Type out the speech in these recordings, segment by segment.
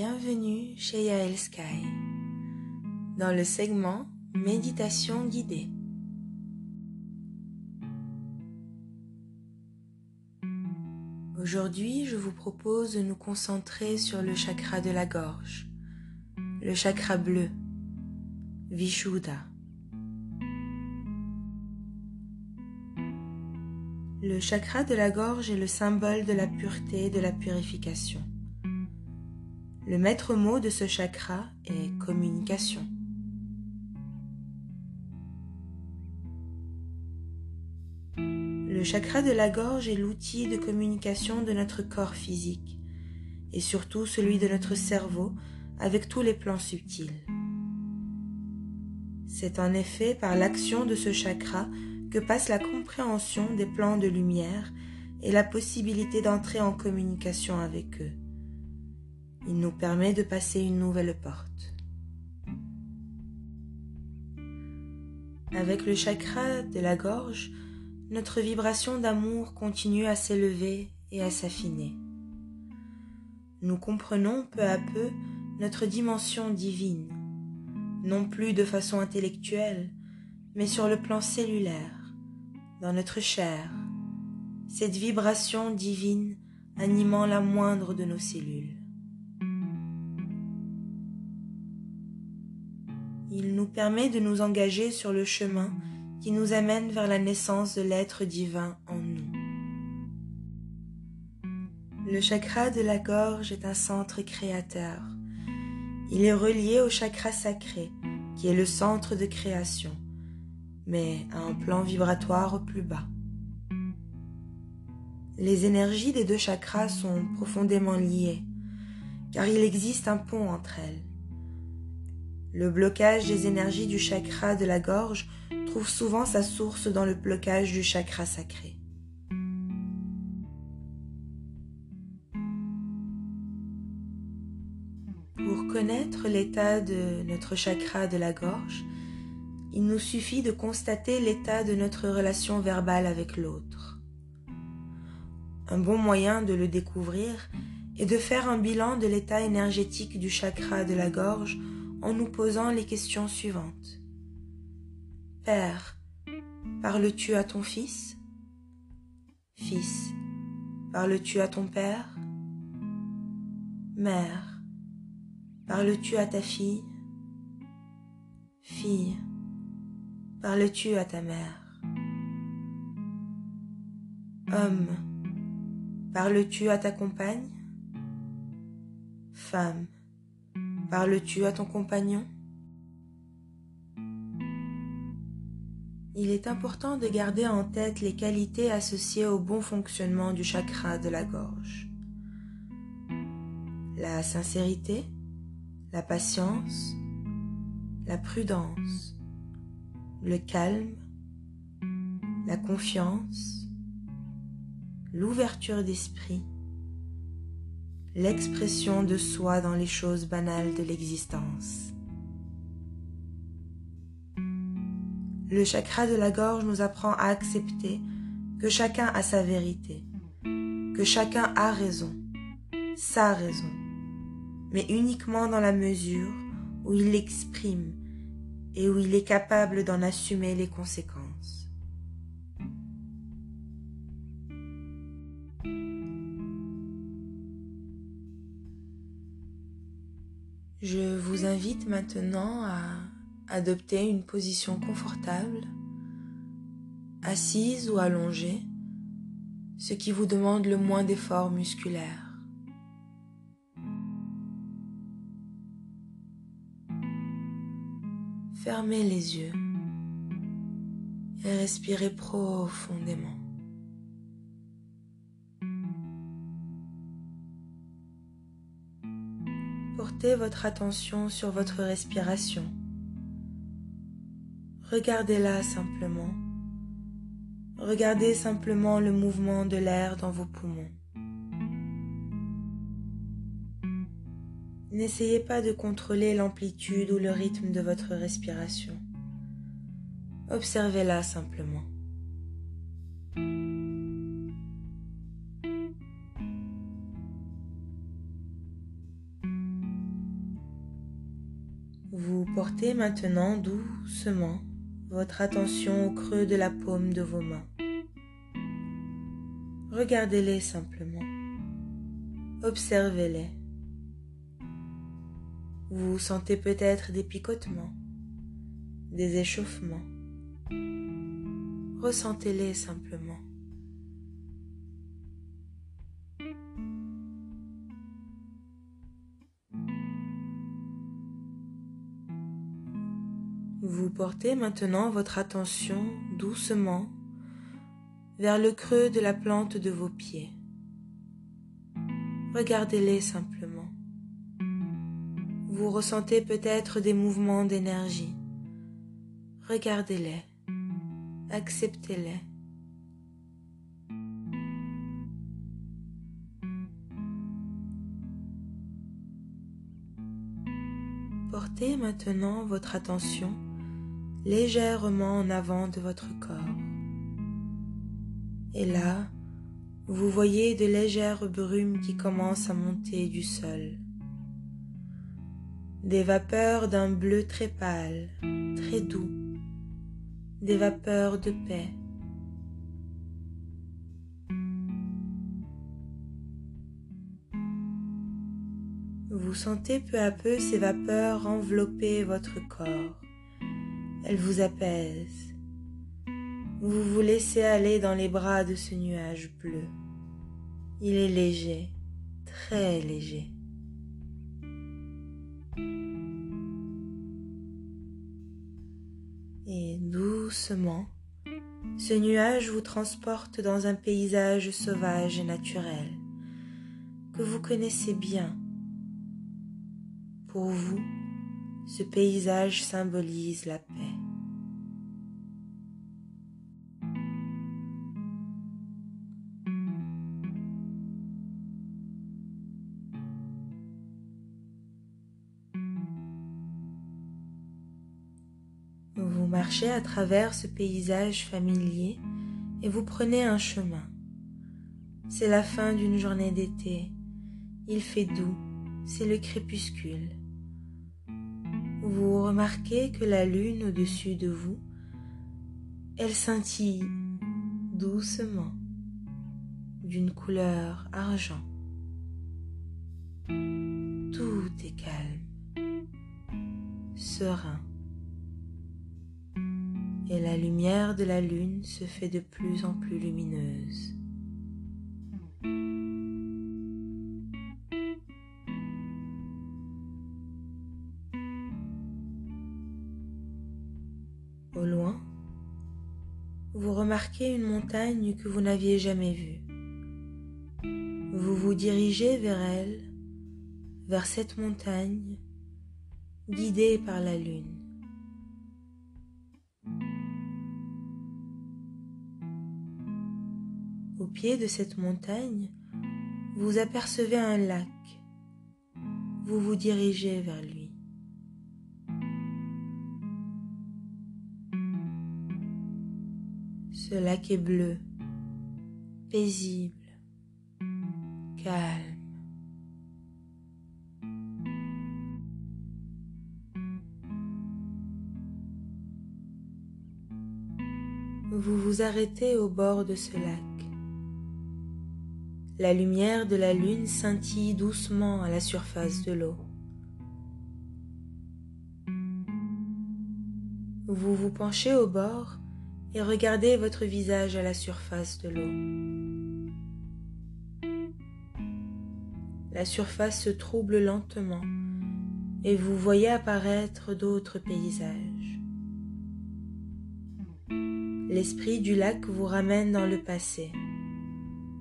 Bienvenue chez Yael Sky dans le segment Méditation guidée. Aujourd'hui, je vous propose de nous concentrer sur le chakra de la gorge, le chakra bleu, Vishuddha. Le chakra de la gorge est le symbole de la pureté et de la purification. Le maître mot de ce chakra est communication. Le chakra de la gorge est l'outil de communication de notre corps physique et surtout celui de notre cerveau avec tous les plans subtils. C'est en effet par l'action de ce chakra que passe la compréhension des plans de lumière et la possibilité d'entrer en communication avec eux. Il nous permet de passer une nouvelle porte. Avec le chakra de la gorge, notre vibration d'amour continue à s'élever et à s'affiner. Nous comprenons peu à peu notre dimension divine, non plus de façon intellectuelle, mais sur le plan cellulaire, dans notre chair, cette vibration divine animant la moindre de nos cellules. Permet de nous engager sur le chemin qui nous amène vers la naissance de l'être divin en nous. Le chakra de la gorge est un centre créateur. Il est relié au chakra sacré, qui est le centre de création mais à un plan vibratoire plus bas. Les énergies des deux chakras sont profondément liées, car il existe un pont entre elles. Le blocage des énergies du chakra de la gorge trouve souvent sa source dans le blocage du chakra sacré. Pour connaître l'état de notre chakra de la gorge, il nous suffit de constater l'état de notre relation verbale avec l'autre. Un bon moyen de le découvrir est de faire un bilan de l'état énergétique du chakra de la gorge en nous posant les questions suivantes. Père, parles-tu à ton fils? Fils, parles-tu à ton père? Mère, parles-tu à ta fille? Fille, Parles-tu à ta mère? Homme, parles-tu à ta compagne? Femme, parles-tu à ton compagnon Il est important de garder en tête les qualités associées au bon fonctionnement du chakra de la gorge. La sincérité, la patience, la prudence, le calme, la confiance, l'ouverture d'esprit, l'expression de soi dans les choses banales de l'existence. Le chakra de la gorge nous apprend à accepter que chacun a sa vérité, que chacun a raison, sa raison, mais uniquement dans la mesure où il l'exprime et où il est capable d'en assumer les conséquences. Je vous invite maintenant à adopter une position confortable, assise ou allongée, ce qui vous demande le moins d'efforts musculaires. Fermez les yeux et respirez profondément. Votre attention sur votre respiration. Regardez-la simplement. Regardez simplement le mouvement de l'air dans vos poumons. N'essayez pas de contrôler l'amplitude ou le rythme de votre respiration. Observez-la simplement. Portez maintenant doucement votre attention au creux de la paume de vos mains. Regardez-les simplement. Observez-les. Vous sentez peut-être des picotements, des échauffements. Ressentez-les simplement. Vous portez maintenant votre attention doucement vers le creux de la plante de vos pieds. Regardez-les simplement. Vous ressentez peut-être des mouvements d'énergie. Regardez-les. Acceptez-les. Portez maintenant votre attention légèrement en avant de votre corps. Et là, vous voyez de légères brumes qui commencent à monter du sol. Des vapeurs d'un bleu très pâle, très doux. Des vapeurs de paix. Vous sentez peu à peu ces vapeurs envelopper votre corps elle vous apaise. Vous vous laissez aller dans les bras de ce nuage bleu. Il est léger, très léger. Et doucement, ce nuage vous transporte dans un paysage sauvage et naturel que vous connaissez bien. Pour vous, ce paysage symbolise la paix. À travers ce paysage familier et vous prenez un chemin. C'est la fin d'une journée d'été. Il fait doux, c'est le crépuscule vous remarquez que la lune au-dessus de vous, elle scintille doucement d'une couleur argent. Tout est calme, serein, et la lumière de la lune se fait de plus en plus lumineuse. Au loin, vous remarquez une montagne que vous n'aviez jamais vue. Vous vous dirigez vers elle, vers cette montagne, guidé par la lune. Pied de cette montagne, vous apercevez un lac. Vous vous dirigez vers lui. Ce lac est bleu, paisible, calme. Vous vous arrêtez au bord de ce lac. La lumière de la lune scintille doucement à la surface de l'eau. Vous vous penchez au bord et regardez votre visage à la surface de l'eau. La surface se trouble lentement et vous voyez apparaître d'autres paysages. L'esprit du lac vous ramène dans le passé,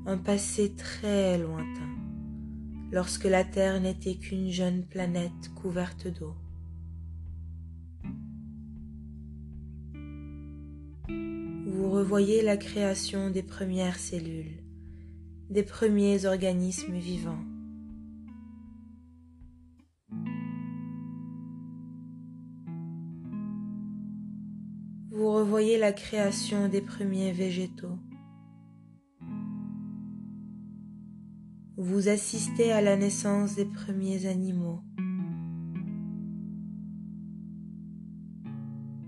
un passé très lointain, lorsque la Terre n'était qu'une jeune planète couverte d'eau. vous revoyez la création des premières cellules, des premiers organismes vivants. Vous revoyez la création des premiers végétaux. Vous assistez à la naissance des premiers animaux.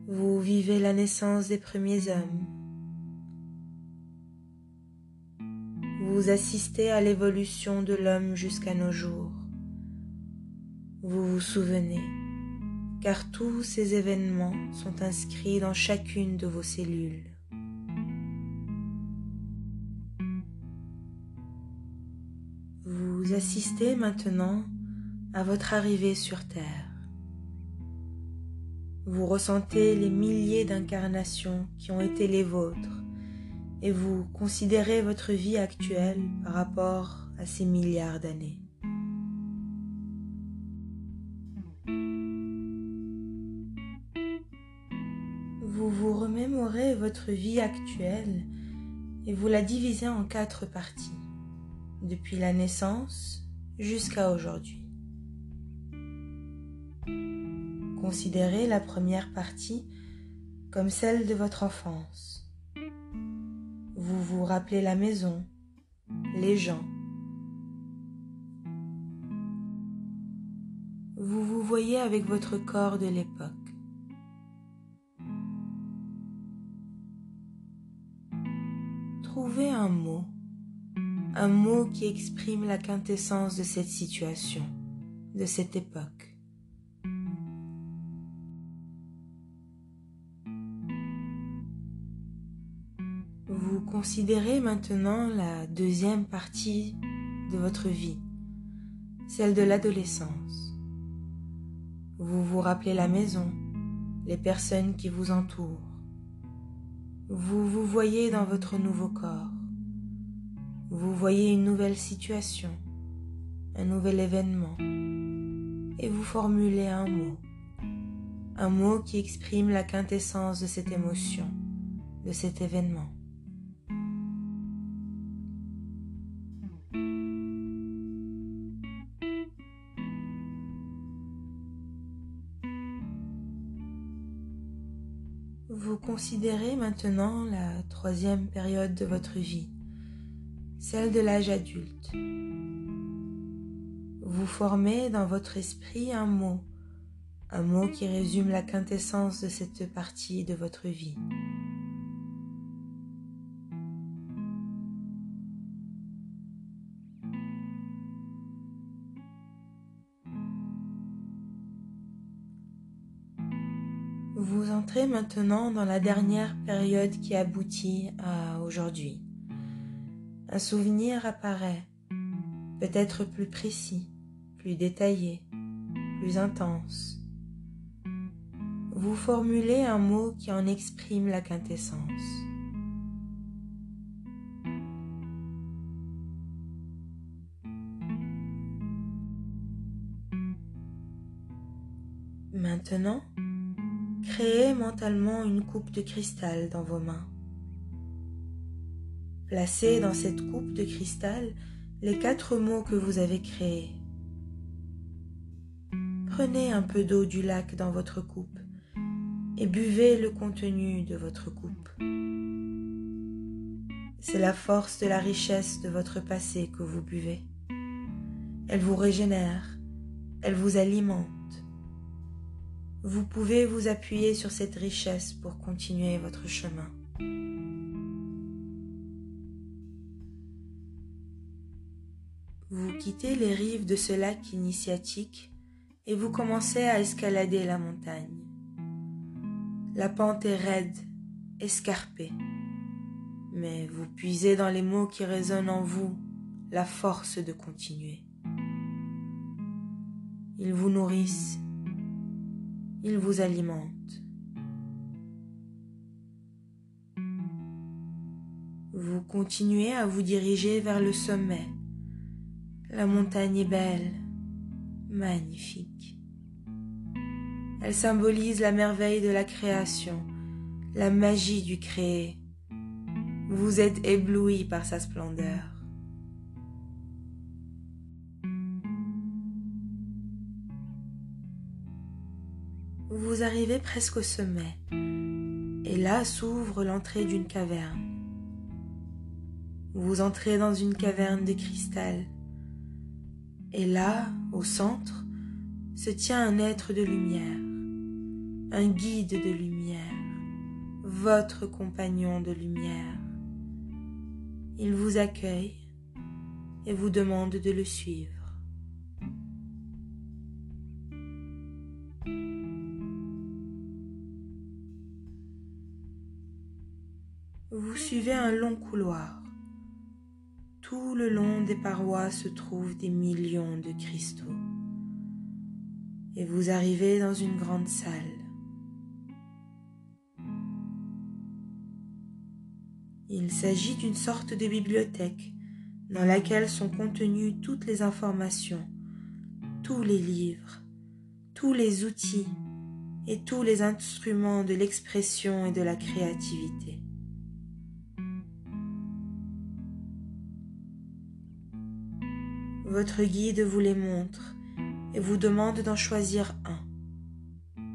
Vous vivez la naissance des premiers hommes. Vous assistez à l'évolution de l'homme jusqu'à nos jours. Vous vous souvenez, car tous ces événements sont inscrits dans chacune de vos cellules. Vous assistez maintenant à votre arrivée sur Terre. Vous ressentez les milliers d'incarnations qui ont été les vôtres et vous considérez votre vie actuelle par rapport à ces milliards d'années. Vous vous remémorez votre vie actuelle et vous la divisez en quatre parties, depuis la naissance jusqu'à aujourd'hui. Considérez la première partie comme celle de votre enfance. Vous vous rappelez la maison, les gens. Vous vous voyez avec votre corps de l'époque. Trouvez un mot, un mot qui exprime la quintessence de cette situation, de cette époque. Vous considérez maintenant la deuxième partie de votre vie, celle de l'adolescence. Vous vous rappelez la maison, les personnes qui vous entourent. Vous vous voyez dans votre nouveau corps. Vous voyez une nouvelle situation, un nouvel événement, et vous formulez un mot, un mot qui exprime la quintessence de cette émotion, de cet événement. Vous considérez maintenant la troisième période de votre vie, celle de l'âge adulte. Vous formez dans votre esprit un mot, un mot qui résume la quintessence de cette partie de votre vie. Vous entrez maintenant dans la dernière période qui aboutit à aujourd'hui. Un souvenir apparaît, peut-être plus précis, plus détaillé, plus intense. Vous formulez un mot qui en exprime la quintessence. Maintenant, Créez mentalement une coupe de cristal dans vos mains. Placez dans cette coupe de cristal les quatre mots que vous avez créés. Prenez un peu d'eau du lac dans votre coupe et buvez le contenu de votre coupe. C'est la force de la richesse de votre passé que vous buvez. Elle vous régénère, elle vous alimente vous pouvez vous appuyer sur cette richesse pour continuer votre chemin. Quittez les rives de ce lac initiatique et vous commencez à escalader la montagne. La pente est raide, escarpée, mais vous puisez dans les mots qui résonnent en vous la force de continuer. Ils vous nourrissent il vous alimente. Vous continuez à vous diriger vers le sommet. La montagne est belle, magnifique. Elle symbolise la merveille de la création, la magie du créé. Vous êtes ébloui par sa splendeur. Vous arrivez presque au sommet, et là s'ouvre l'entrée d'une caverne. Vous entrez dans une caverne de cristal, et là, au centre, se tient un être de lumière, un guide de lumière, votre compagnon de lumière. Il vous accueille et vous demande de le suivre. Vous suivez un long couloir. Tout le long des parois se trouvent des millions de cristaux. Et vous arrivez dans une grande salle. Il s'agit d'une sorte de bibliothèque dans laquelle sont contenues toutes les informations, tous les livres, tous les outils et tous les instruments de l'expression et de la créativité. Votre guide vous les montre et vous demande d'en choisir un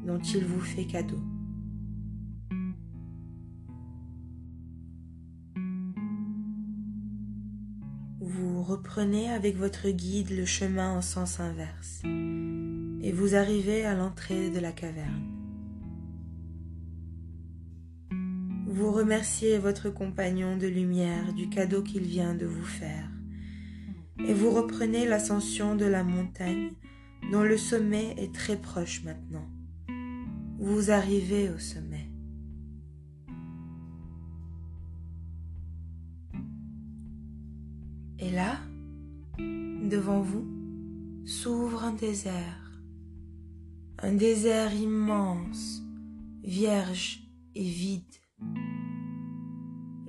dont il vous fait cadeau. Vous reprenez avec votre guide le chemin en sens inverse et vous arrivez à l'entrée de la caverne. Vous remerciez votre compagnon de lumière du cadeau qu'il vient de vous faire et vous reprenez l'ascension de la montagne dont le sommet est très proche maintenant. Vous arrivez au sommet. Et là, devant vous, s'ouvre un désert, un désert immense, vierge et vide,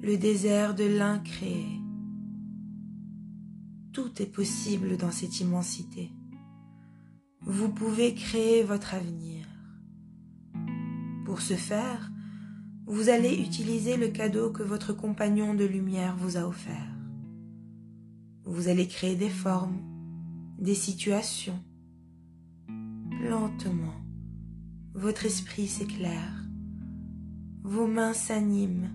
le désert de l'incréé tout est possible dans cette immensité. Vous pouvez créer votre avenir. Pour ce faire, vous allez utiliser le cadeau que votre compagnon de lumière vous a offert. Vous allez créer des formes, des situations. Lentement, votre esprit s'éclaire, vos mains s'animent,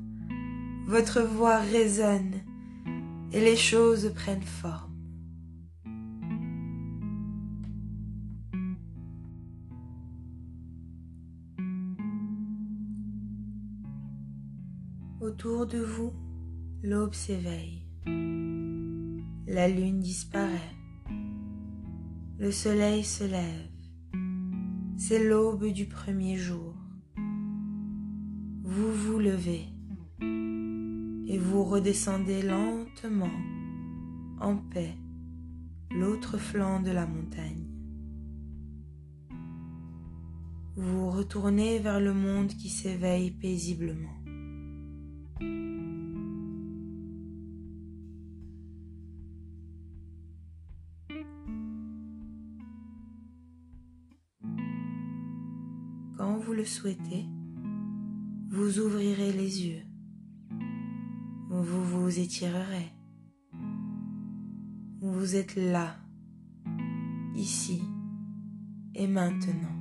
votre voix résonne et les choses prennent forme. Autour de vous, l'aube s'éveille. La lune disparaît. Le soleil se lève. C'est l'aube du premier jour. Vous vous levez et vous redescendez lentement, en paix, l'autre flanc de la montagne. Vous retournez vers le monde qui s'éveille paisiblement. Vous le souhaitez, vous ouvrirez les yeux, vous vous étirerez. Vous êtes là, ici et maintenant.